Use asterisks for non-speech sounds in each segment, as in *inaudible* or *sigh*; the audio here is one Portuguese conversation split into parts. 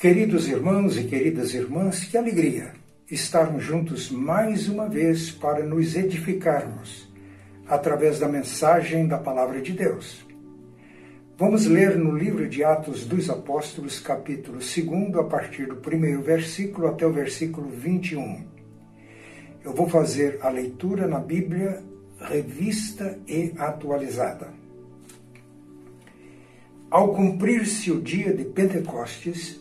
Queridos irmãos e queridas irmãs, que alegria estarmos juntos mais uma vez para nos edificarmos através da mensagem da Palavra de Deus. Vamos ler no livro de Atos dos Apóstolos, capítulo 2, a partir do primeiro versículo até o versículo 21. Eu vou fazer a leitura na Bíblia revista e atualizada. Ao cumprir-se o dia de Pentecostes,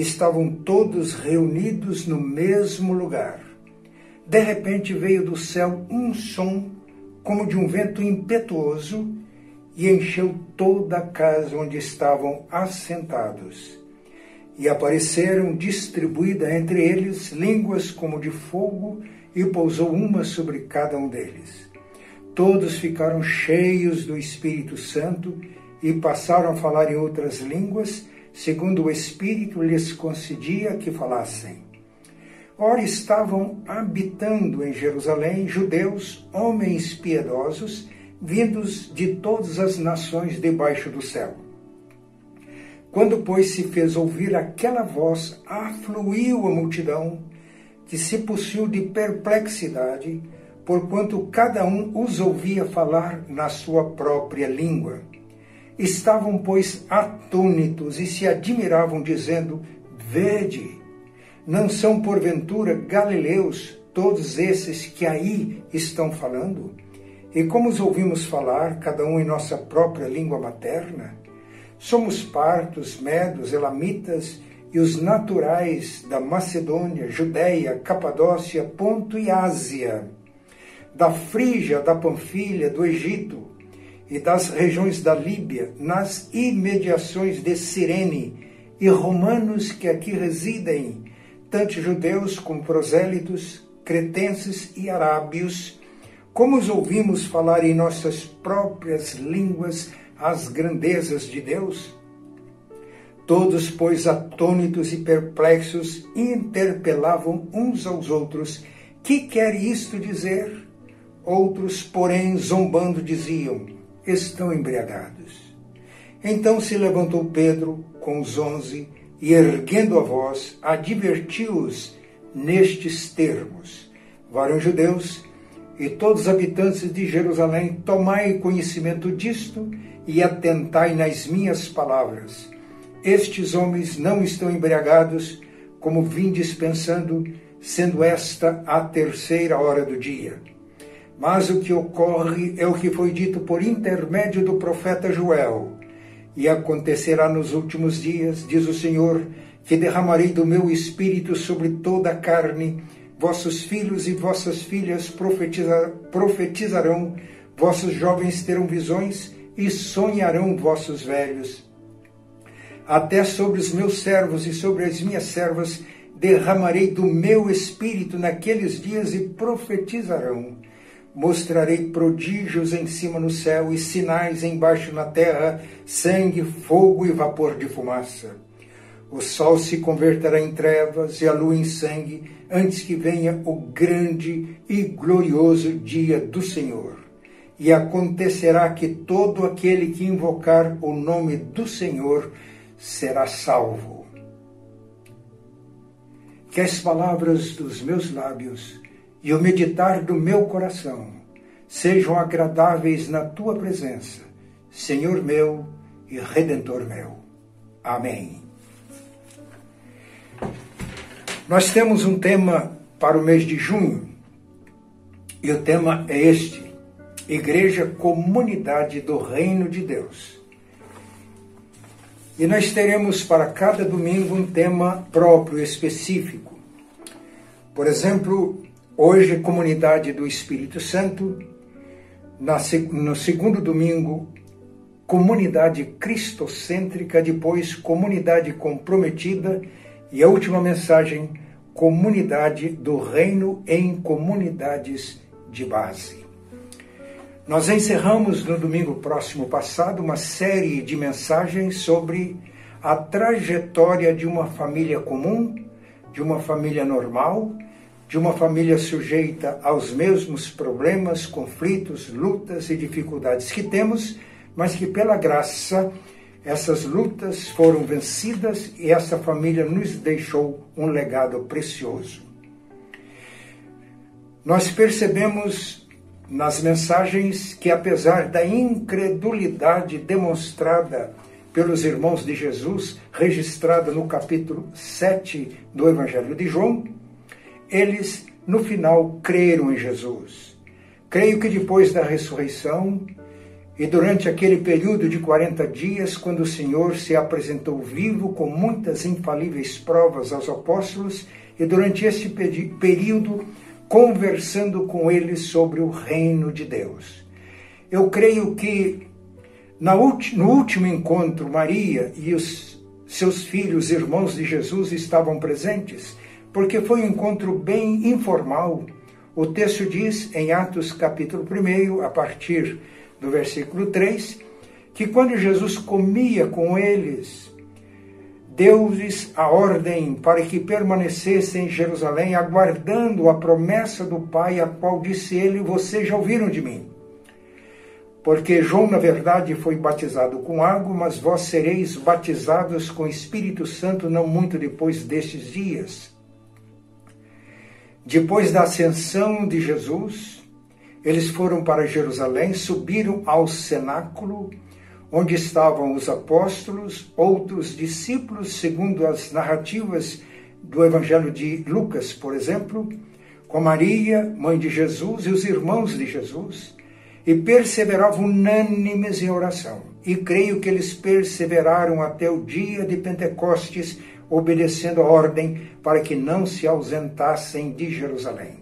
estavam todos reunidos no mesmo lugar. De repente veio do céu um som como de um vento impetuoso e encheu toda a casa onde estavam assentados. E apareceram distribuídas entre eles línguas como de fogo e pousou uma sobre cada um deles. Todos ficaram cheios do Espírito Santo e passaram a falar em outras línguas segundo o Espírito lhes concedia que falassem. Ora, estavam habitando em Jerusalém judeus, homens piedosos, vindos de todas as nações debaixo do céu. Quando, pois, se fez ouvir aquela voz, afluiu a multidão, que se possuiu de perplexidade, porquanto cada um os ouvia falar na sua própria língua. Estavam, pois, atônitos e se admiravam, dizendo: Vede, não são porventura galileus todos esses que aí estão falando? E como os ouvimos falar, cada um em nossa própria língua materna? Somos partos, medos, elamitas e os naturais da Macedônia, Judéia, Capadócia, Ponto e Ásia, da Frígia, da Panfilha, do Egito, e das regiões da Líbia, nas imediações de Cirene, e romanos que aqui residem, tanto judeus como prosélitos, cretenses e arábios, como os ouvimos falar em nossas próprias línguas as grandezas de Deus? Todos, pois, atônitos e perplexos, interpelavam uns aos outros: Que quer isto dizer? Outros, porém, zombando, diziam: estão embriagados. Então se levantou Pedro com os onze e, erguendo a voz, advertiu-os nestes termos: Varão judeus e todos os habitantes de Jerusalém, tomai conhecimento disto e atentai nas minhas palavras. Estes homens não estão embriagados, como vim dispensando, sendo esta a terceira hora do dia. Mas o que ocorre é o que foi dito por intermédio do profeta Joel. E acontecerá nos últimos dias, diz o Senhor, que derramarei do meu espírito sobre toda a carne, vossos filhos e vossas filhas profetizar, profetizarão, vossos jovens terão visões e sonharão vossos velhos. Até sobre os meus servos e sobre as minhas servas derramarei do meu espírito naqueles dias e profetizarão mostrarei prodígios em cima no céu e sinais embaixo na terra, sangue, fogo e vapor de fumaça. O sol se converterá em trevas e a lua em sangue, antes que venha o grande e glorioso dia do Senhor. E acontecerá que todo aquele que invocar o nome do Senhor será salvo. Que as palavras dos meus lábios e o meditar do meu coração sejam agradáveis na tua presença, Senhor meu e Redentor meu. Amém. Nós temos um tema para o mês de junho e o tema é este: Igreja Comunidade do Reino de Deus. E nós teremos para cada domingo um tema próprio, específico. Por exemplo, Hoje, comunidade do Espírito Santo. no segundo domingo, comunidade cristocêntrica. Depois, comunidade comprometida. E a última mensagem, comunidade do reino em comunidades de base. Nós encerramos no domingo próximo passado uma série de mensagens sobre a trajetória de uma família comum, de uma família normal de uma família sujeita aos mesmos problemas, conflitos, lutas e dificuldades que temos, mas que pela graça essas lutas foram vencidas e essa família nos deixou um legado precioso. Nós percebemos nas mensagens que, apesar da incredulidade demonstrada pelos irmãos de Jesus, registrada no capítulo 7 do Evangelho de João, eles, no final, creram em Jesus. Creio que depois da ressurreição e durante aquele período de 40 dias, quando o Senhor se apresentou vivo com muitas infalíveis provas aos apóstolos, e durante este período conversando com eles sobre o reino de Deus. Eu creio que no último encontro, Maria e os seus filhos, irmãos de Jesus, estavam presentes, porque foi um encontro bem informal. O texto diz, em Atos capítulo 1, a partir do versículo 3, que quando Jesus comia com eles, deu-lhes a ordem para que permanecessem em Jerusalém, aguardando a promessa do Pai, a qual disse ele: Vocês já ouviram de mim. Porque João, na verdade, foi batizado com água, mas vós sereis batizados com Espírito Santo não muito depois destes dias. Depois da ascensão de Jesus, eles foram para Jerusalém, subiram ao cenáculo onde estavam os apóstolos, outros discípulos, segundo as narrativas do Evangelho de Lucas, por exemplo, com Maria, mãe de Jesus, e os irmãos de Jesus, e perseveravam unânimes em oração. E creio que eles perseveraram até o dia de Pentecostes, obedecendo a ordem para que não se ausentassem de Jerusalém.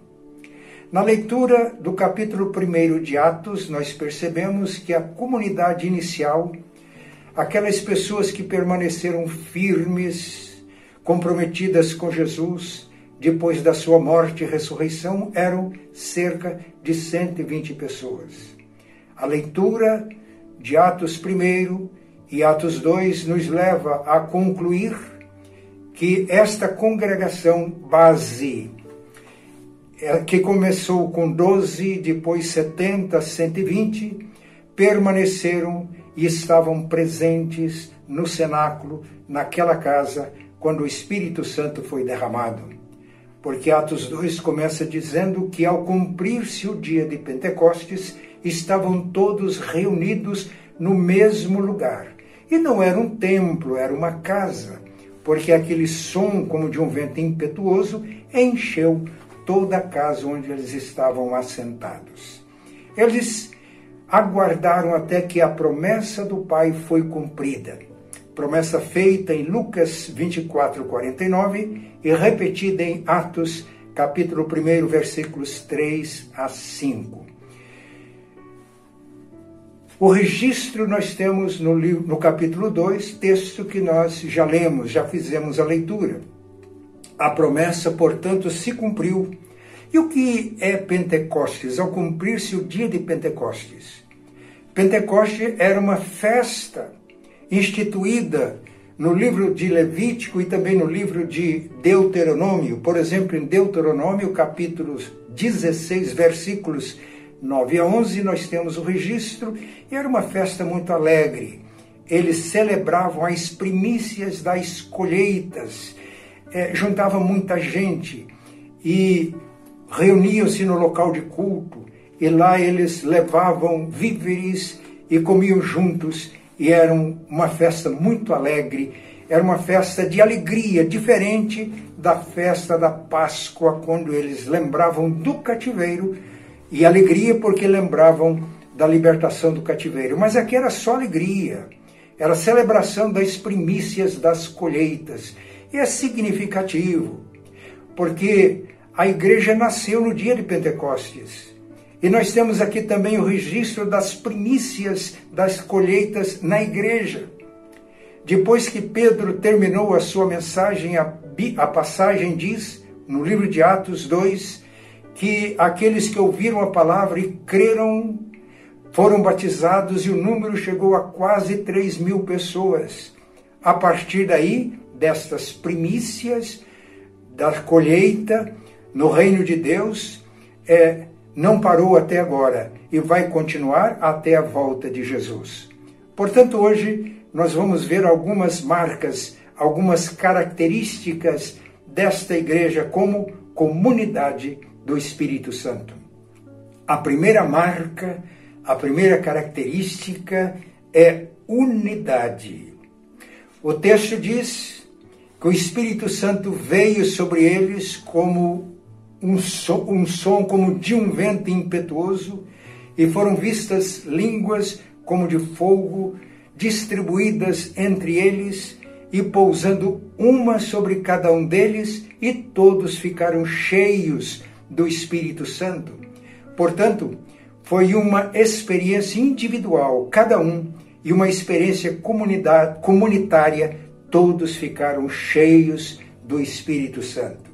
Na leitura do capítulo 1 de Atos, nós percebemos que a comunidade inicial, aquelas pessoas que permaneceram firmes, comprometidas com Jesus, depois da sua morte e ressurreição, eram cerca de 120 pessoas. A leitura de Atos 1 e Atos 2 nos leva a concluir que esta congregação base é, que começou com 12, depois 70, 120, permaneceram e estavam presentes no cenáculo, naquela casa, quando o Espírito Santo foi derramado. Porque Atos 2 começa dizendo que ao cumprir-se o dia de Pentecostes, estavam todos reunidos no mesmo lugar. E não era um templo, era uma casa, porque aquele som, como de um vento impetuoso, encheu toda a casa onde eles estavam assentados. Eles aguardaram até que a promessa do Pai foi cumprida. Promessa feita em Lucas 24, 49 e repetida em Atos, capítulo 1, versículos 3 a 5. O registro nós temos no, livro, no capítulo 2, texto que nós já lemos, já fizemos a leitura. A promessa, portanto, se cumpriu. E o que é Pentecostes? Ao cumprir-se o dia de Pentecostes. Pentecostes era uma festa instituída no livro de Levítico e também no livro de Deuteronômio. Por exemplo, em Deuteronômio, capítulo 16, versículos 9 a 11, nós temos o registro, e era uma festa muito alegre. Eles celebravam as primícias das colheitas, é, juntava muita gente e reuniam-se no local de culto e lá eles levavam víveres e comiam juntos e era uma festa muito alegre, era uma festa de alegria, diferente da festa da Páscoa, quando eles lembravam do cativeiro e alegria porque lembravam da libertação do cativeiro. Mas aqui era só alegria, era celebração das primícias das colheitas e é significativo, porque a igreja nasceu no dia de Pentecostes. E nós temos aqui também o registro das primícias das colheitas na igreja. Depois que Pedro terminou a sua mensagem, a, passagem diz, no livro de Atos 2, que aqueles que ouviram a palavra e creram foram batizados e o número chegou a quase 3 mil pessoas. A partir daí, destas primícias da colheita no reino de Deus é, não parou até agora e vai continuar até a volta de Jesus. Portanto, hoje nós vamos ver algumas marcas, algumas características desta igreja como comunidade do Espírito Santo. A primeira marca, a primeira característica é unidade. O texto diz que o Espírito Santo veio sobre eles como um som, um som como de um vento impetuoso e foram vistas línguas como de fogo distribuídas entre eles e pousando uma sobre cada um deles, e todos ficaram cheios do Espírito Santo. Portanto, foi uma experiência individual, cada um, e uma experiência comunitária, todos ficaram cheios do Espírito Santo.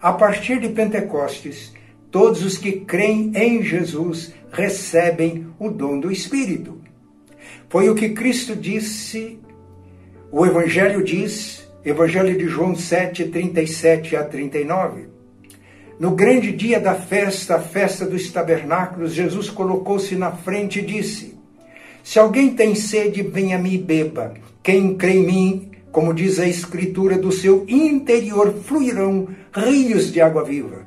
A partir de Pentecostes, todos os que creem em Jesus recebem o dom do Espírito. Foi o que Cristo disse, o Evangelho diz, Evangelho de João 7, 37 a 39. No grande dia da festa, a festa dos tabernáculos, Jesus colocou-se na frente e disse: Se alguém tem sede, venha a mim e beba. Quem crê em mim, como diz a Escritura, do seu interior fluirão rios de água viva.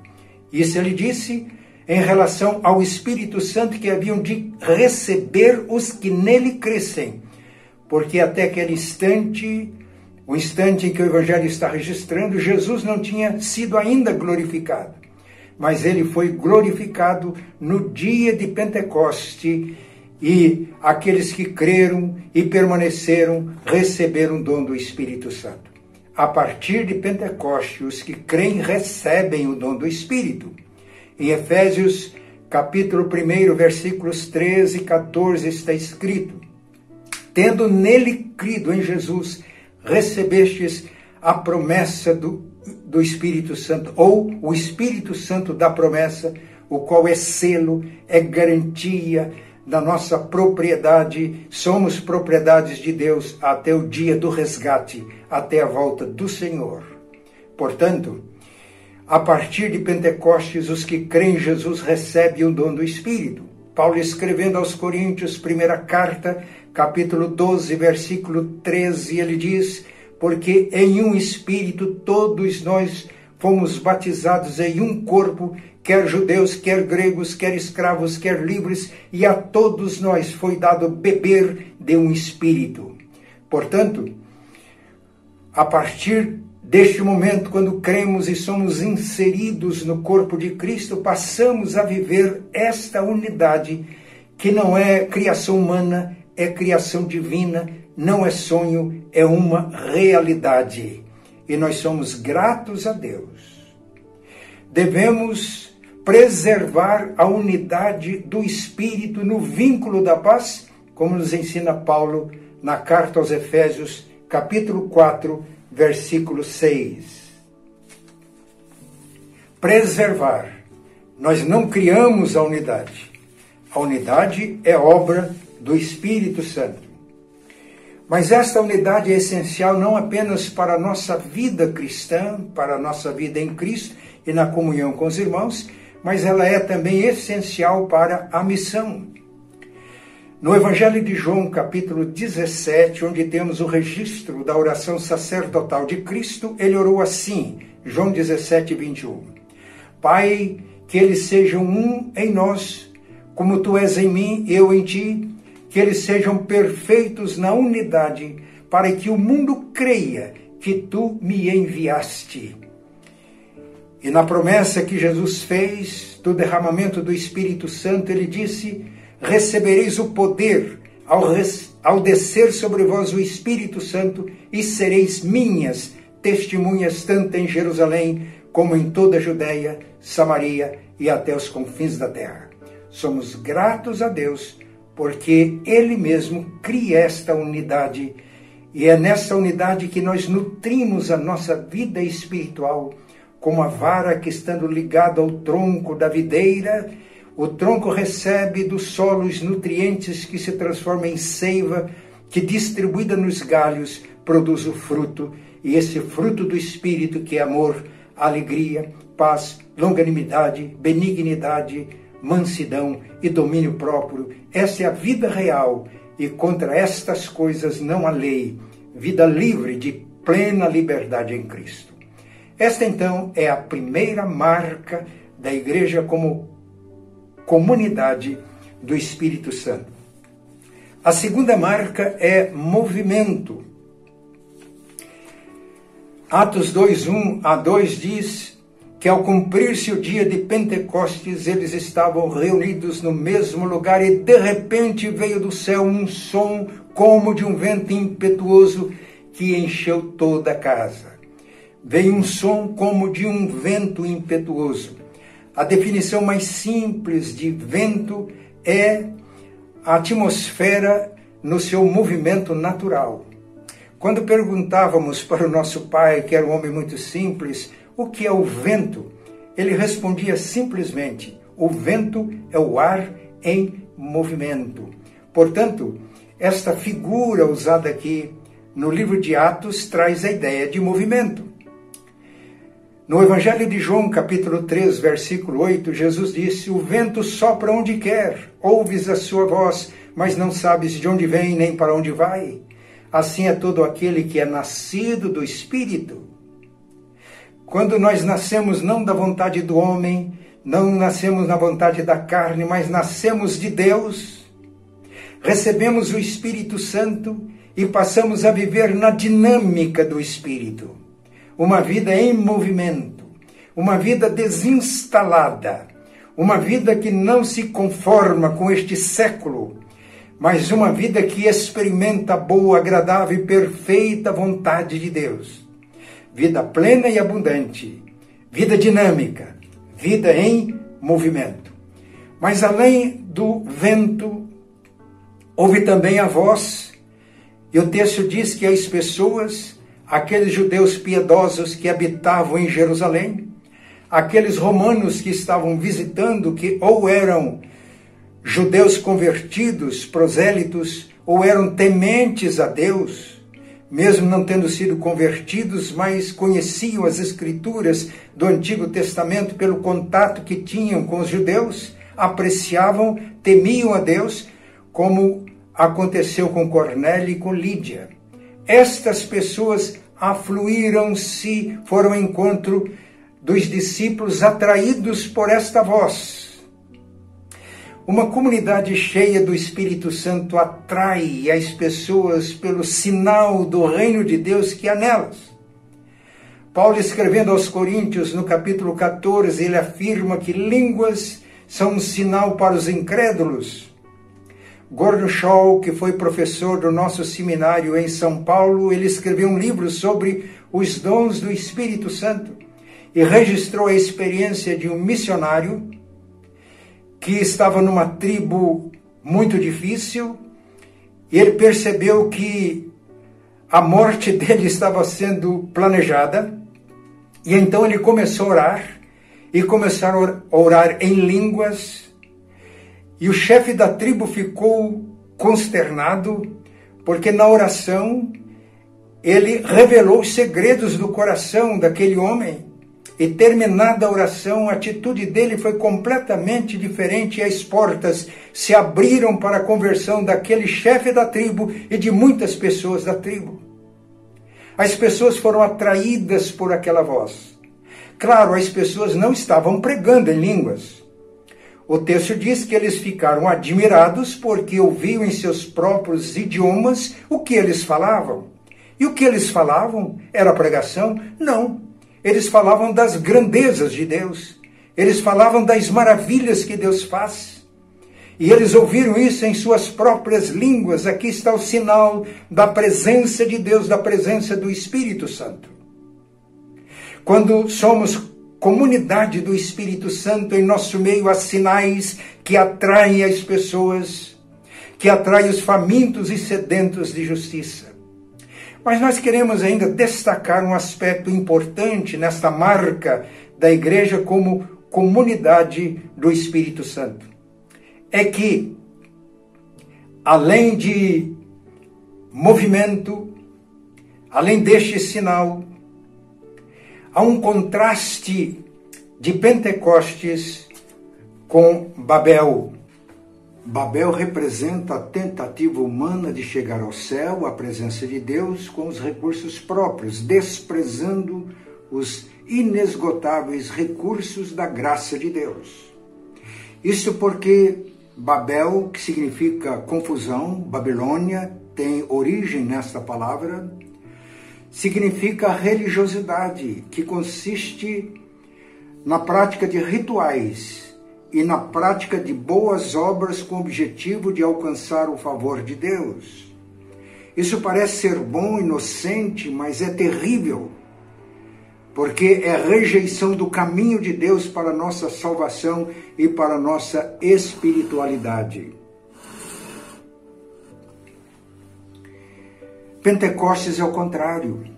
Isso ele disse em relação ao Espírito Santo que haviam de receber os que nele crescem. Porque até aquele instante, o instante em que o Evangelho está registrando, Jesus não tinha sido ainda glorificado. Mas ele foi glorificado no dia de Pentecoste e aqueles que creram e permaneceram receberam o dom do Espírito Santo. A partir de Pentecoste, os que creem recebem o dom do Espírito. Em Efésios, capítulo 1, versículos 13 e 14, está escrito: Tendo nele crido em Jesus, recebestes a promessa do, do Espírito Santo, ou o Espírito Santo da promessa, o qual é selo, é garantia da nossa propriedade, somos propriedades de Deus até o dia do resgate, até a volta do Senhor. Portanto, a partir de Pentecostes, os que creem em Jesus recebem o dom do Espírito. Paulo escrevendo aos Coríntios, primeira carta, capítulo 12, versículo 13, ele diz: Porque em um Espírito todos nós fomos batizados em um corpo, quer judeus, quer gregos, quer escravos, quer livres, e a todos nós foi dado beber de um Espírito. Portanto, a partir Deste momento, quando cremos e somos inseridos no corpo de Cristo, passamos a viver esta unidade que não é criação humana, é criação divina, não é sonho, é uma realidade. E nós somos gratos a Deus. Devemos preservar a unidade do Espírito no vínculo da paz, como nos ensina Paulo na carta aos Efésios, capítulo 4, versículo 6. Preservar. Nós não criamos a unidade. A unidade é obra do Espírito Santo. Mas esta unidade é essencial não apenas para a nossa vida cristã, para a nossa vida em Cristo e na comunhão com os irmãos, mas ela é também essencial para a missão. No Evangelho de João, capítulo 17, onde temos o registro da oração sacerdotal de Cristo, ele orou assim, João 17, 21. Pai, que eles sejam um em nós, como tu és em mim, eu em ti, que eles sejam perfeitos na unidade, para que o mundo creia que tu me enviaste. E na promessa que Jesus fez do derramamento do Espírito Santo, ele disse: recebereis o poder ao, ao descer sobre vós o Espírito Santo e sereis minhas testemunhas tanto em Jerusalém como em toda a Judéia, Samaria e até os confins da terra. Somos gratos a Deus porque Ele mesmo cria esta unidade. E é nessa unidade que nós nutrimos a nossa vida espiritual, como a vara que estando ligada ao tronco da videira o tronco recebe do solo os nutrientes que se transformam em seiva, que distribuída nos galhos produz o fruto, e esse fruto do Espírito que é amor, alegria, paz, longanimidade, benignidade, mansidão e domínio próprio. Essa é a vida real e contra estas coisas não há lei, vida livre de plena liberdade em Cristo. Esta então é a primeira marca da igreja como comunidade do Espírito Santo. A segunda marca é movimento. Atos 2:1 a 2 diz que ao cumprir-se o dia de Pentecostes, eles estavam reunidos no mesmo lugar e de repente veio do céu um som como de um vento impetuoso que encheu toda a casa. Veio um som como de um vento impetuoso. A definição mais simples de vento é a atmosfera no seu movimento natural. Quando perguntávamos para o nosso pai, que era um homem muito simples, o que é o vento, ele respondia simplesmente: o vento é o ar em movimento. Portanto, esta figura usada aqui no livro de Atos traz a ideia de movimento. No Evangelho de João, capítulo 3, versículo 8, Jesus disse: O vento sopra onde quer, ouves a sua voz, mas não sabes de onde vem nem para onde vai. Assim é todo aquele que é nascido do Espírito. Quando nós nascemos não da vontade do homem, não nascemos na vontade da carne, mas nascemos de Deus, recebemos o Espírito Santo e passamos a viver na dinâmica do Espírito uma vida em movimento, uma vida desinstalada, uma vida que não se conforma com este século, mas uma vida que experimenta a boa, agradável e perfeita vontade de Deus. Vida plena e abundante, vida dinâmica, vida em movimento. Mas além do vento, houve também a voz, e o texto diz que as pessoas aqueles judeus piedosos que habitavam em Jerusalém, aqueles romanos que estavam visitando, que ou eram judeus convertidos, prosélitos, ou eram tementes a Deus, mesmo não tendo sido convertidos, mas conheciam as escrituras do Antigo Testamento pelo contato que tinham com os judeus, apreciavam, temiam a Deus, como aconteceu com Cornélio e com Lídia. Estas pessoas afluíram-se, foram ao encontro dos discípulos atraídos por esta voz. Uma comunidade cheia do Espírito Santo atrai as pessoas pelo sinal do reino de Deus que há nelas. Paulo, escrevendo aos Coríntios, no capítulo 14, ele afirma que línguas são um sinal para os incrédulos Gordon Shaw, que foi professor do nosso seminário em São Paulo, ele escreveu um livro sobre os dons do Espírito Santo e registrou a experiência de um missionário que estava numa tribo muito difícil e ele percebeu que a morte *laughs* dele estava sendo planejada e então ele começou a orar e começaram a orar em línguas e o chefe da tribo ficou consternado, porque na oração ele revelou os segredos do coração daquele homem. E terminada a oração, a atitude dele foi completamente diferente e as portas se abriram para a conversão daquele chefe da tribo e de muitas pessoas da tribo. As pessoas foram atraídas por aquela voz. Claro, as pessoas não estavam pregando em línguas, o texto diz que eles ficaram admirados porque ouviam em seus próprios idiomas o que eles falavam. E o que eles falavam era pregação? Não. Eles falavam das grandezas de Deus. Eles falavam das maravilhas que Deus faz. E eles ouviram isso em suas próprias línguas. Aqui está o sinal da presença de Deus, da presença do Espírito Santo. Quando somos comunidade do Espírito Santo em nosso meio há sinais que atraem as pessoas, que atraem os famintos e sedentos de justiça. Mas nós queremos ainda destacar um aspecto importante nesta marca da igreja como comunidade do Espírito Santo. É que, além de movimento, além deste sinal, há um contraste de Pentecostes com Babel. Babel representa a tentativa humana de chegar ao céu, à presença de Deus, com os recursos próprios, desprezando os inesgotáveis recursos da graça de Deus. Isso porque Babel, que significa confusão, Babilônia, tem origem nesta palavra, significa religiosidade, que consiste na prática de rituais e na prática de boas obras com o objetivo de alcançar o favor de Deus. Isso parece ser bom, inocente, mas é terrível, porque é rejeição do caminho de Deus para nossa salvação e para nossa espiritualidade. Pentecostes é o contrário.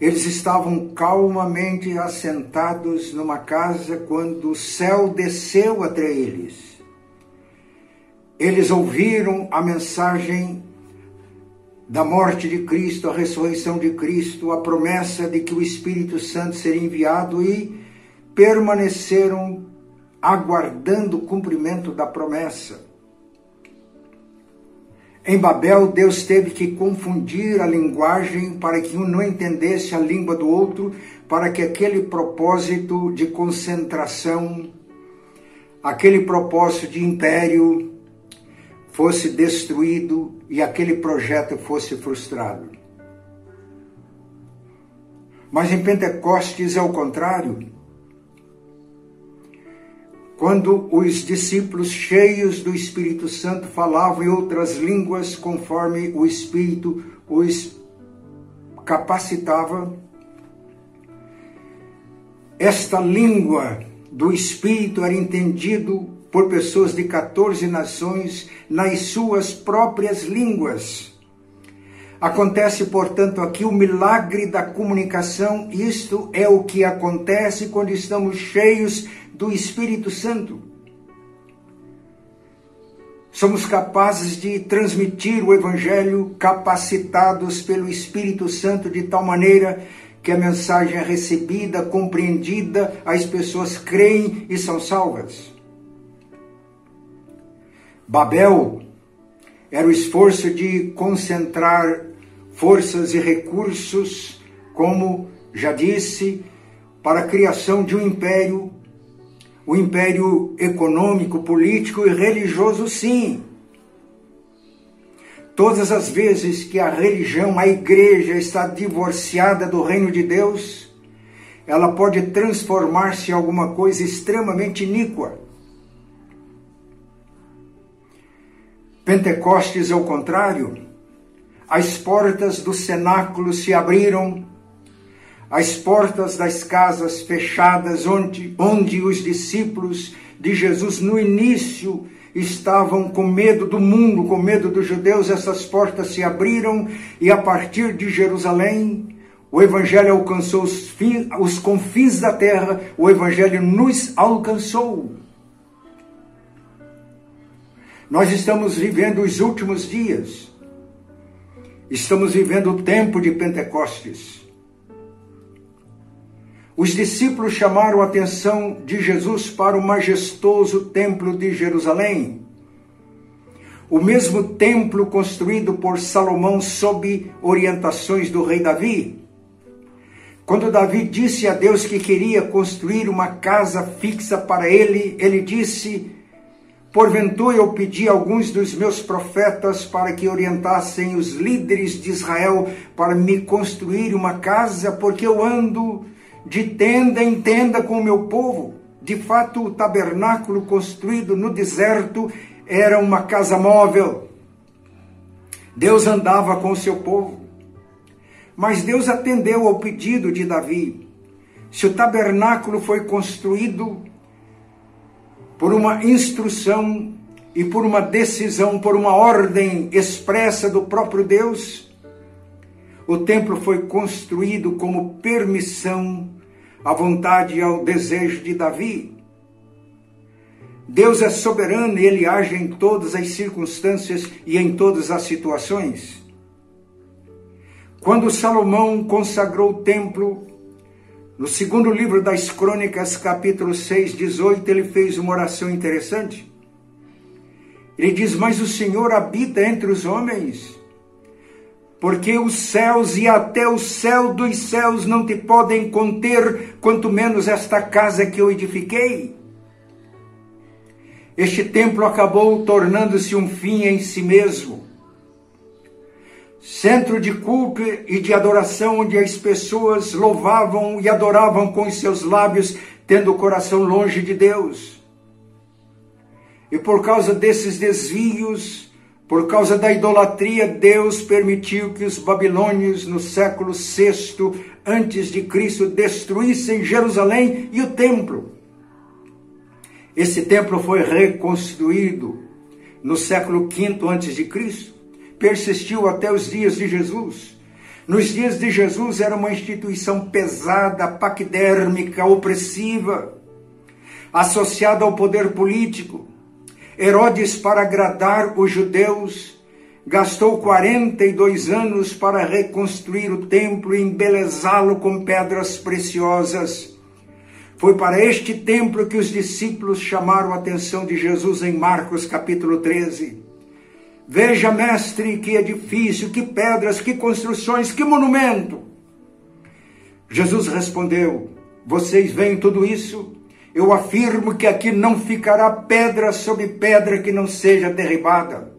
Eles estavam calmamente assentados numa casa quando o céu desceu até eles. Eles ouviram a mensagem da morte de Cristo, a ressurreição de Cristo, a promessa de que o Espírito Santo seria enviado e permaneceram aguardando o cumprimento da promessa. Em Babel, Deus teve que confundir a linguagem para que um não entendesse a língua do outro, para que aquele propósito de concentração, aquele propósito de império fosse destruído e aquele projeto fosse frustrado. Mas em Pentecostes é o contrário. Quando os discípulos cheios do Espírito Santo falavam em outras línguas conforme o Espírito os capacitava, esta língua do Espírito era entendido por pessoas de 14 nações nas suas próprias línguas. Acontece, portanto, aqui o milagre da comunicação. Isto é o que acontece quando estamos cheios do Espírito Santo. Somos capazes de transmitir o Evangelho capacitados pelo Espírito Santo de tal maneira que a mensagem é recebida, compreendida, as pessoas creem e são salvas. Babel era o esforço de concentrar forças e recursos, como já disse, para a criação de um império o império econômico, político e religioso, sim. Todas as vezes que a religião, a igreja está divorciada do reino de Deus, ela pode transformar-se em alguma coisa extremamente iníqua. Pentecostes, ao contrário, as portas do cenáculo se abriram as portas das casas fechadas, onde, onde os discípulos de Jesus no início estavam com medo do mundo, com medo dos judeus, essas portas se abriram e a partir de Jerusalém o Evangelho alcançou os, os confins da terra, o Evangelho nos alcançou. Nós estamos vivendo os últimos dias, estamos vivendo o tempo de Pentecostes. Os discípulos chamaram a atenção de Jesus para o majestoso templo de Jerusalém. O mesmo templo construído por Salomão sob orientações do rei Davi. Quando Davi disse a Deus que queria construir uma casa fixa para ele, ele disse: Porventura eu pedi a alguns dos meus profetas para que orientassem os líderes de Israel para me construir uma casa, porque eu ando de tenda em tenda com o meu povo. De fato, o tabernáculo construído no deserto era uma casa móvel. Deus andava com o seu povo. Mas Deus atendeu ao pedido de Davi. Se o tabernáculo foi construído por uma instrução e por uma decisão, por uma ordem expressa do próprio Deus, o templo foi construído como permissão à vontade e ao desejo de Davi. Deus é soberano e ele age em todas as circunstâncias e em todas as situações. Quando Salomão consagrou o templo, no segundo livro das Crônicas, capítulo 6, 18, ele fez uma oração interessante. Ele diz: Mas o Senhor habita entre os homens, porque os céus e até o céu dos céus não te podem conter, quanto menos esta casa que eu edifiquei. Este templo acabou tornando-se um fim em si mesmo. Centro de culto e de adoração onde as pessoas louvavam e adoravam com os seus lábios, tendo o coração longe de Deus. E por causa desses desvios, por causa da idolatria, Deus permitiu que os babilônios no século VI antes de Cristo destruíssem Jerusalém e o templo. Esse templo foi reconstruído no século V antes de Cristo, persistiu até os dias de Jesus. Nos dias de Jesus era uma instituição pesada, paquidérmica, opressiva, associada ao poder político. Herodes, para agradar os judeus, gastou 42 anos para reconstruir o templo e embelezá-lo com pedras preciosas. Foi para este templo que os discípulos chamaram a atenção de Jesus em Marcos capítulo 13. Veja, mestre, que edifício, que pedras, que construções, que monumento. Jesus respondeu: Vocês veem tudo isso? Eu afirmo que aqui não ficará pedra sobre pedra que não seja derribada.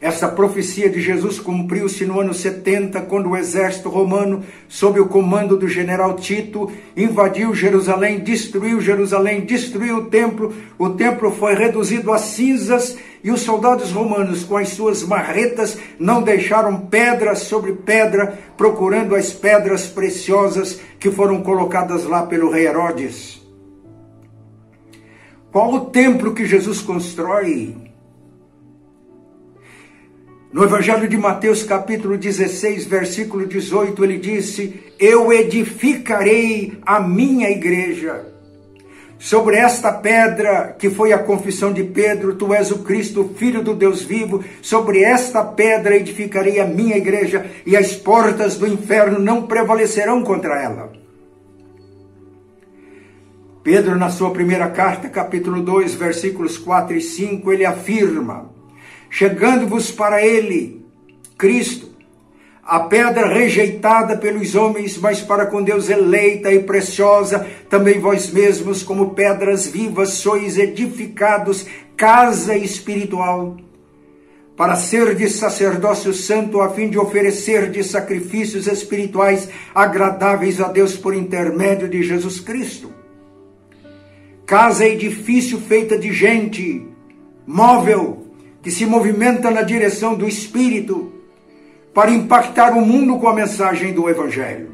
Essa profecia de Jesus cumpriu-se no ano 70, quando o exército romano, sob o comando do general Tito, invadiu Jerusalém, destruiu Jerusalém, destruiu o templo. O templo foi reduzido a cinzas e os soldados romanos, com as suas marretas, não deixaram pedra sobre pedra, procurando as pedras preciosas que foram colocadas lá pelo rei Herodes. Qual o templo que Jesus constrói? No Evangelho de Mateus, capítulo 16, versículo 18, ele disse: Eu edificarei a minha igreja. Sobre esta pedra, que foi a confissão de Pedro, tu és o Cristo, filho do Deus vivo, sobre esta pedra edificarei a minha igreja, e as portas do inferno não prevalecerão contra ela. Pedro, na sua primeira carta, capítulo 2, versículos 4 e 5, ele afirma: chegando-vos para ele, Cristo, a pedra rejeitada pelos homens, mas para com Deus eleita e preciosa, também vós mesmos, como pedras vivas, sois edificados, casa espiritual, para ser de sacerdócio santo, a fim de oferecer de sacrifícios espirituais agradáveis a Deus por intermédio de Jesus Cristo. Casa edifício feita de gente, móvel, que se movimenta na direção do Espírito para impactar o mundo com a mensagem do Evangelho.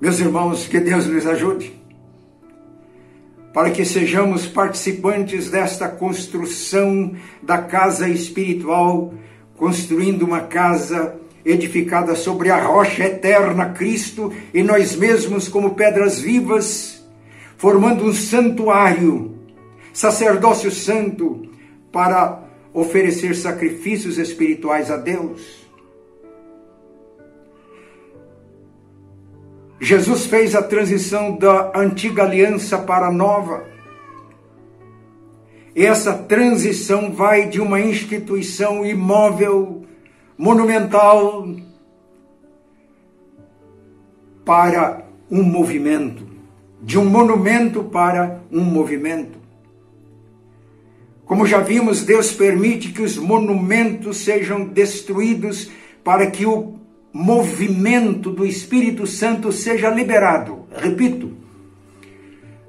Meus irmãos, que Deus nos ajude para que sejamos participantes desta construção da casa espiritual, construindo uma casa edificada sobre a rocha eterna, Cristo, e nós mesmos, como pedras vivas, formando um santuário sacerdócio santo para oferecer sacrifícios espirituais a Deus. Jesus fez a transição da antiga aliança para a nova. Essa transição vai de uma instituição imóvel, monumental, para um movimento, de um monumento para um movimento. Como já vimos, Deus permite que os monumentos sejam destruídos para que o movimento do Espírito Santo seja liberado. Repito,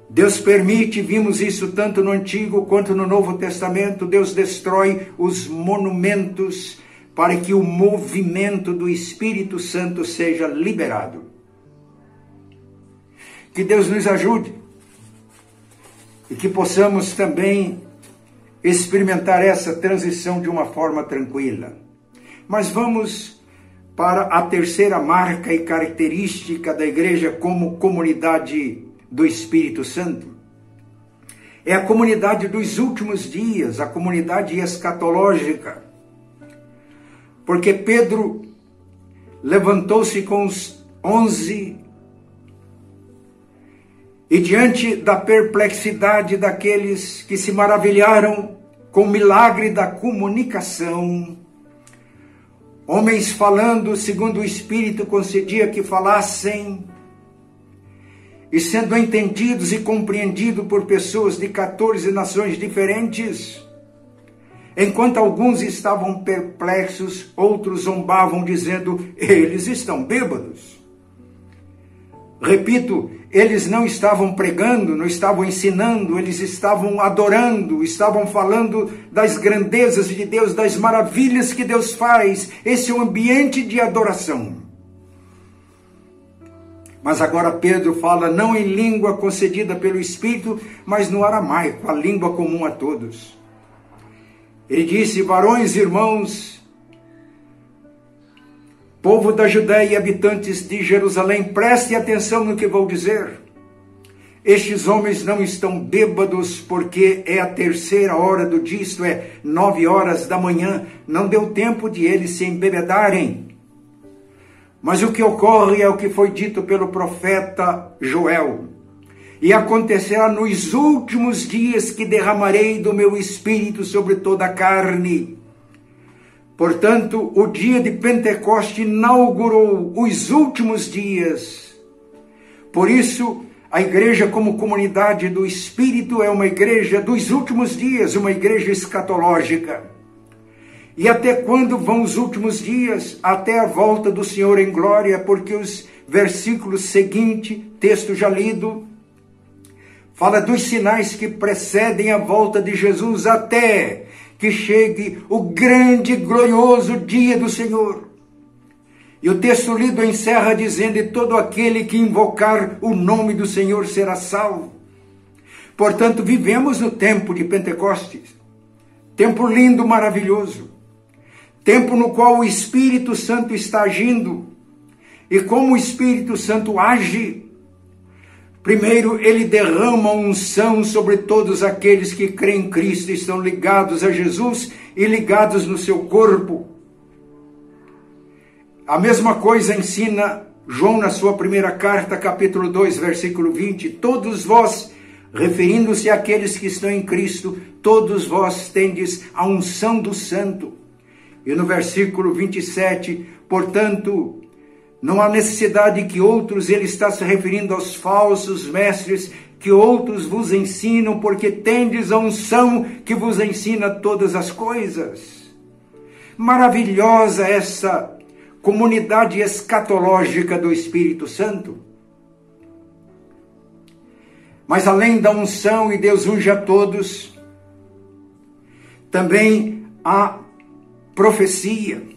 Deus permite, vimos isso tanto no Antigo quanto no Novo Testamento, Deus destrói os monumentos para que o movimento do Espírito Santo seja liberado. Que Deus nos ajude e que possamos também experimentar essa transição de uma forma tranquila. Mas vamos para a terceira marca e característica da igreja como comunidade do Espírito Santo. É a comunidade dos últimos dias, a comunidade escatológica. Porque Pedro levantou-se com os onze E diante da perplexidade daqueles que se maravilharam com o milagre da comunicação, homens falando segundo o Espírito concedia que falassem, e sendo entendidos e compreendidos por pessoas de 14 nações diferentes, enquanto alguns estavam perplexos, outros zombavam, dizendo: eles estão bêbados. Repito, eles não estavam pregando, não estavam ensinando, eles estavam adorando, estavam falando das grandezas de Deus, das maravilhas que Deus faz. Esse é o ambiente de adoração. Mas agora Pedro fala não em língua concedida pelo Espírito, mas no aramaico, a língua comum a todos. Ele disse: Varões, irmãos, povo da Judéia e habitantes de Jerusalém, prestem atenção no que vou dizer. Estes homens não estão bêbados porque é a terceira hora do dia, isto é, nove horas da manhã. Não deu tempo de eles se embebedarem. Mas o que ocorre é o que foi dito pelo profeta Joel. E acontecerá nos últimos dias que derramarei do meu espírito sobre toda a carne. Portanto, o dia de Pentecoste inaugurou os últimos dias. Por isso, a igreja, como comunidade do Espírito, é uma igreja dos últimos dias, uma igreja escatológica. E até quando vão os últimos dias? Até a volta do Senhor em glória, porque os versículos seguintes, texto já lido, fala dos sinais que precedem a volta de Jesus até que chegue o grande e glorioso dia do Senhor. E o texto lido encerra dizendo: E todo aquele que invocar o nome do Senhor será salvo. Portanto, vivemos no tempo de Pentecostes, tempo lindo, maravilhoso tempo no qual o Espírito Santo está agindo. E como o Espírito Santo age, primeiro ele derrama unção sobre todos aqueles que creem em Cristo, estão ligados a Jesus e ligados no seu corpo. A mesma coisa ensina João na sua primeira carta, capítulo 2, versículo 20: Todos vós, referindo-se àqueles que estão em Cristo, todos vós tendes a unção do Santo. E no versículo 27, portanto, não há necessidade que outros, ele está se referindo aos falsos mestres, que outros vos ensinam, porque tendes a unção que vos ensina todas as coisas. Maravilhosa essa comunidade escatológica do Espírito Santo. Mas além da unção e Deus unge a todos, também há profecia.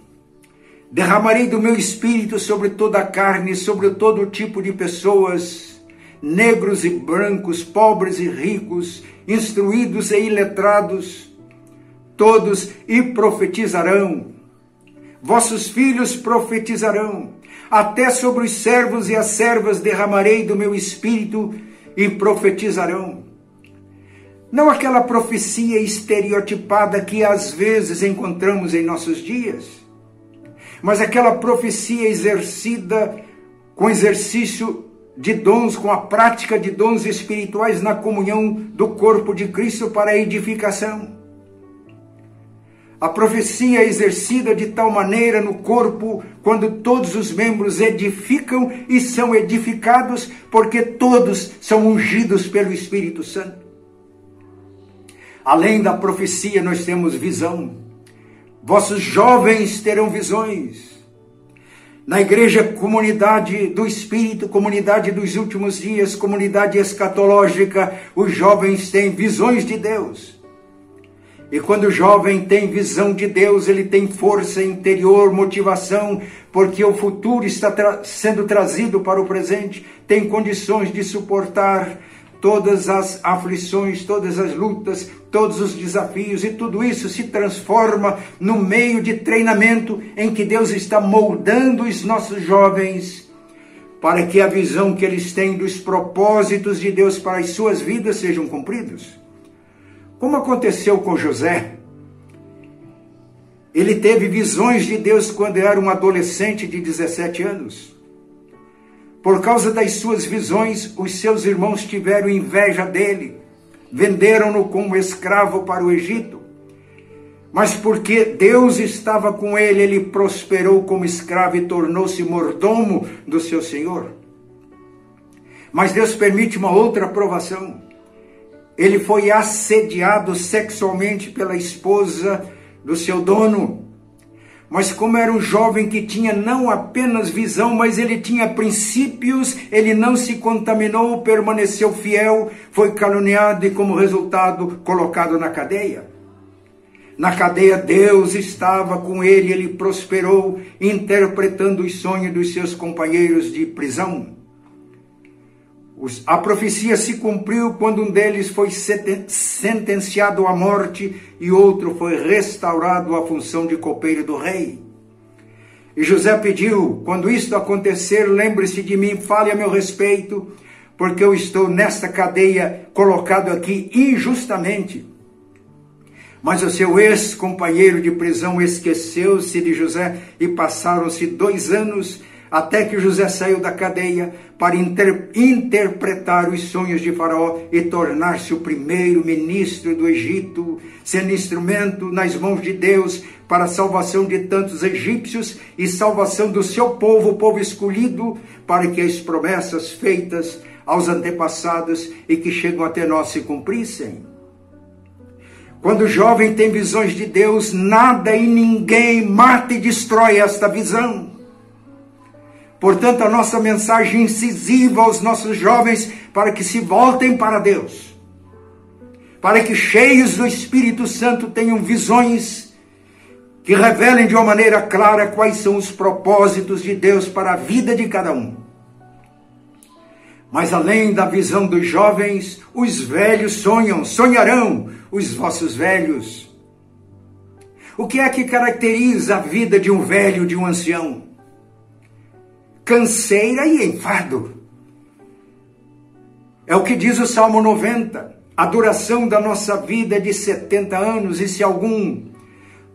Derramarei do meu espírito sobre toda a carne, sobre todo tipo de pessoas, negros e brancos, pobres e ricos, instruídos e iletrados, todos e profetizarão. Vossos filhos profetizarão, até sobre os servos e as servas derramarei do meu espírito e profetizarão. Não aquela profecia estereotipada que às vezes encontramos em nossos dias, mas aquela profecia exercida com exercício de dons, com a prática de dons espirituais na comunhão do corpo de Cristo para a edificação. A profecia exercida de tal maneira no corpo, quando todos os membros edificam e são edificados, porque todos são ungidos pelo Espírito Santo. Além da profecia, nós temos visão. Vossos jovens terão visões. Na igreja, comunidade do Espírito, comunidade dos últimos dias, comunidade escatológica, os jovens têm visões de Deus. E quando o jovem tem visão de Deus, ele tem força interior, motivação, porque o futuro está tra sendo trazido para o presente, tem condições de suportar todas as aflições, todas as lutas, todos os desafios e tudo isso se transforma no meio de treinamento em que Deus está moldando os nossos jovens para que a visão que eles têm dos propósitos de Deus para as suas vidas sejam cumpridos. Como aconteceu com José, ele teve visões de Deus quando era um adolescente de 17 anos. Por causa das suas visões, os seus irmãos tiveram inveja dele, venderam-no como escravo para o Egito. Mas porque Deus estava com ele, ele prosperou como escravo e tornou-se mordomo do seu senhor. Mas Deus permite uma outra provação. Ele foi assediado sexualmente pela esposa do seu dono. Mas como era um jovem que tinha não apenas visão, mas ele tinha princípios, ele não se contaminou, permaneceu fiel, foi caluniado e como resultado colocado na cadeia. Na cadeia Deus estava com ele, ele prosperou, interpretando os sonhos dos seus companheiros de prisão. A profecia se cumpriu quando um deles foi sentenciado à morte e outro foi restaurado à função de copeiro do rei. E José pediu: quando isto acontecer, lembre-se de mim, fale a meu respeito, porque eu estou nesta cadeia colocado aqui injustamente. Mas o seu ex-companheiro de prisão esqueceu-se de José e passaram-se dois anos até que José saiu da cadeia para inter interpretar os sonhos de Faraó e tornar-se o primeiro ministro do Egito, sendo instrumento nas mãos de Deus para a salvação de tantos egípcios e salvação do seu povo, o povo escolhido, para que as promessas feitas aos antepassados e que chegam até nós se cumprissem. Quando o jovem tem visões de Deus, nada e ninguém mata e destrói esta visão. Portanto, a nossa mensagem incisiva aos nossos jovens para que se voltem para Deus, para que cheios do Espírito Santo tenham visões que revelem de uma maneira clara quais são os propósitos de Deus para a vida de cada um. Mas além da visão dos jovens, os velhos sonham, sonharão os vossos velhos. O que é que caracteriza a vida de um velho, de um ancião? Canseira e enfado. É o que diz o Salmo 90. A duração da nossa vida é de 70 anos, e se algum,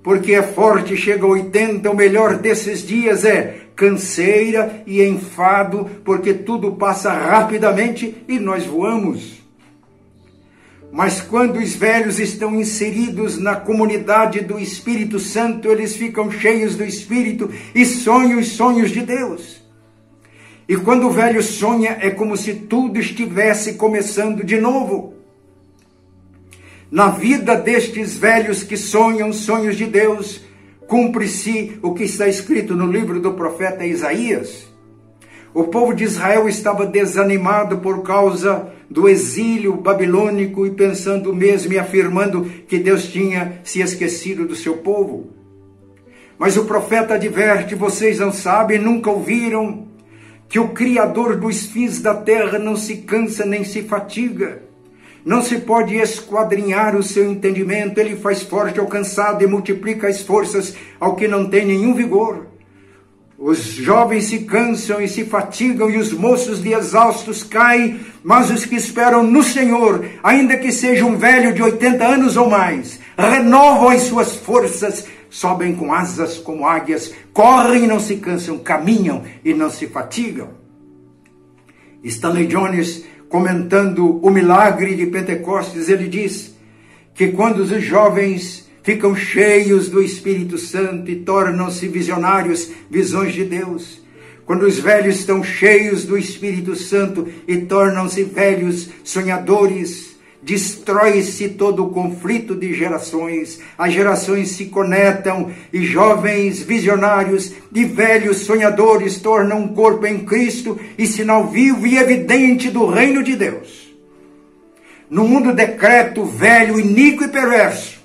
porque é forte, chega a 80, o melhor desses dias é canseira e enfado, porque tudo passa rapidamente e nós voamos. Mas quando os velhos estão inseridos na comunidade do Espírito Santo, eles ficam cheios do Espírito e sonham os sonhos de Deus. E quando o velho sonha, é como se tudo estivesse começando de novo. Na vida destes velhos que sonham sonhos de Deus, cumpre-se o que está escrito no livro do profeta Isaías. O povo de Israel estava desanimado por causa do exílio babilônico e pensando mesmo e afirmando que Deus tinha se esquecido do seu povo. Mas o profeta adverte: vocês não sabem, nunca ouviram, que o Criador dos fins da terra não se cansa nem se fatiga. Não se pode esquadrinhar o seu entendimento, ele faz forte ao cansado e multiplica as forças ao que não tem nenhum vigor. Os jovens se cansam e se fatigam, e os moços de exaustos caem, mas os que esperam no Senhor, ainda que seja um velho de 80 anos ou mais, renovam as suas forças, sobem com asas como águias, correm e não se cansam, caminham e não se fatigam. Stanley Jones, comentando o milagre de Pentecostes, ele diz que quando os jovens ficam cheios do Espírito Santo e tornam-se visionários, visões de Deus, quando os velhos estão cheios do Espírito Santo e tornam-se velhos sonhadores, destrói-se todo o conflito de gerações, as gerações se conectam e jovens visionários e velhos sonhadores tornam um corpo em Cristo e sinal vivo e evidente do reino de Deus. No mundo decreto, velho, iníquo e perverso,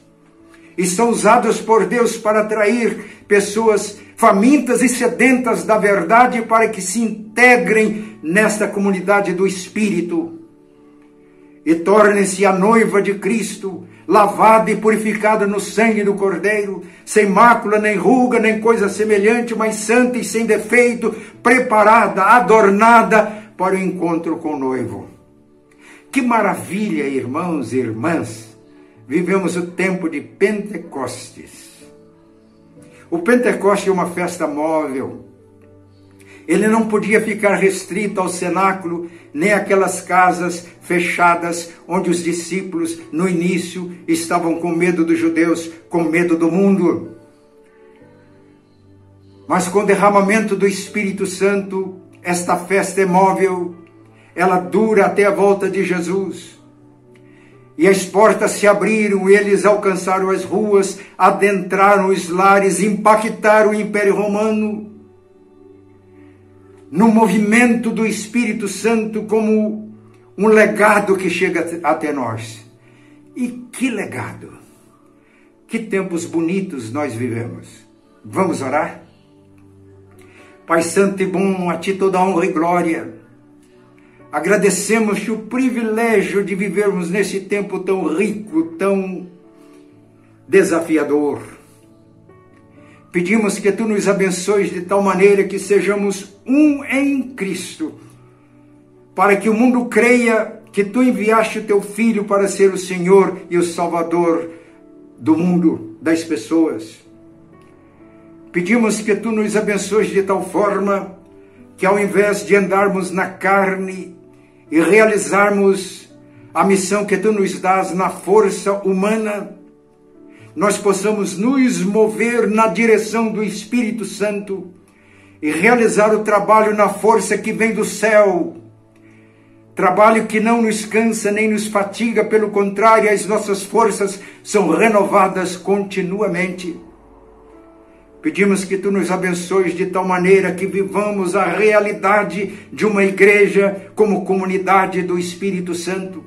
e são usados por Deus para atrair pessoas famintas e sedentas da verdade para que se integrem nesta comunidade do Espírito e torne-se a noiva de Cristo, lavada e purificada no sangue do Cordeiro, sem mácula, nem ruga, nem coisa semelhante, mas santa e sem defeito, preparada, adornada para o encontro com o noivo. Que maravilha, irmãos e irmãs! Vivemos o tempo de Pentecostes. O Pentecoste é uma festa móvel Ele não podia ficar restrito ao cenáculo, nem aquelas casas fechadas onde os discípulos, no início, estavam com medo dos judeus, com medo do mundo. Mas com o derramamento do Espírito Santo, esta festa é móvel, ela dura até a volta de Jesus. E as portas se abriram, eles alcançaram as ruas, adentraram os lares, impactaram o Império Romano no movimento do Espírito Santo como um legado que chega até nós. E que legado! Que tempos bonitos nós vivemos. Vamos orar? Pai Santo e bom, a Ti toda honra e glória. Agradecemos-te o privilégio de vivermos nesse tempo tão rico, tão desafiador Pedimos que tu nos abençoes de tal maneira que sejamos um em Cristo, para que o mundo creia que tu enviaste o teu filho para ser o Senhor e o Salvador do mundo, das pessoas. Pedimos que tu nos abençoes de tal forma que ao invés de andarmos na carne e realizarmos a missão que tu nos dás na força humana, nós possamos nos mover na direção do Espírito Santo e realizar o trabalho na força que vem do céu. Trabalho que não nos cansa nem nos fatiga, pelo contrário, as nossas forças são renovadas continuamente. Pedimos que tu nos abençoes de tal maneira que vivamos a realidade de uma igreja como comunidade do Espírito Santo,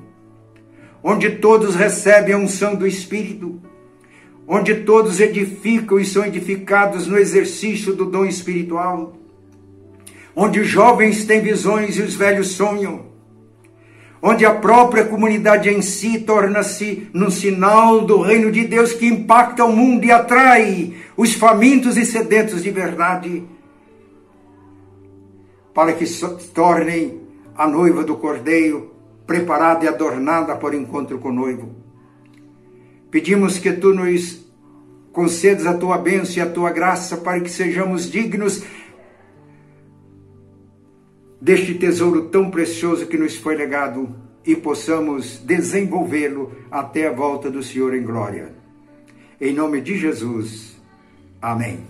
onde todos recebem a unção do Espírito onde todos edificam e são edificados no exercício do dom espiritual, onde os jovens têm visões e os velhos sonham, onde a própria comunidade em si torna-se num sinal do reino de Deus que impacta o mundo e atrai os famintos e sedentos de verdade, para que se tornem a noiva do cordeiro, preparada e adornada para o encontro com o noivo. Pedimos que tu nos concedas a tua bênção e a tua graça para que sejamos dignos deste tesouro tão precioso que nos foi legado e possamos desenvolvê-lo até a volta do Senhor em glória. Em nome de Jesus. Amém.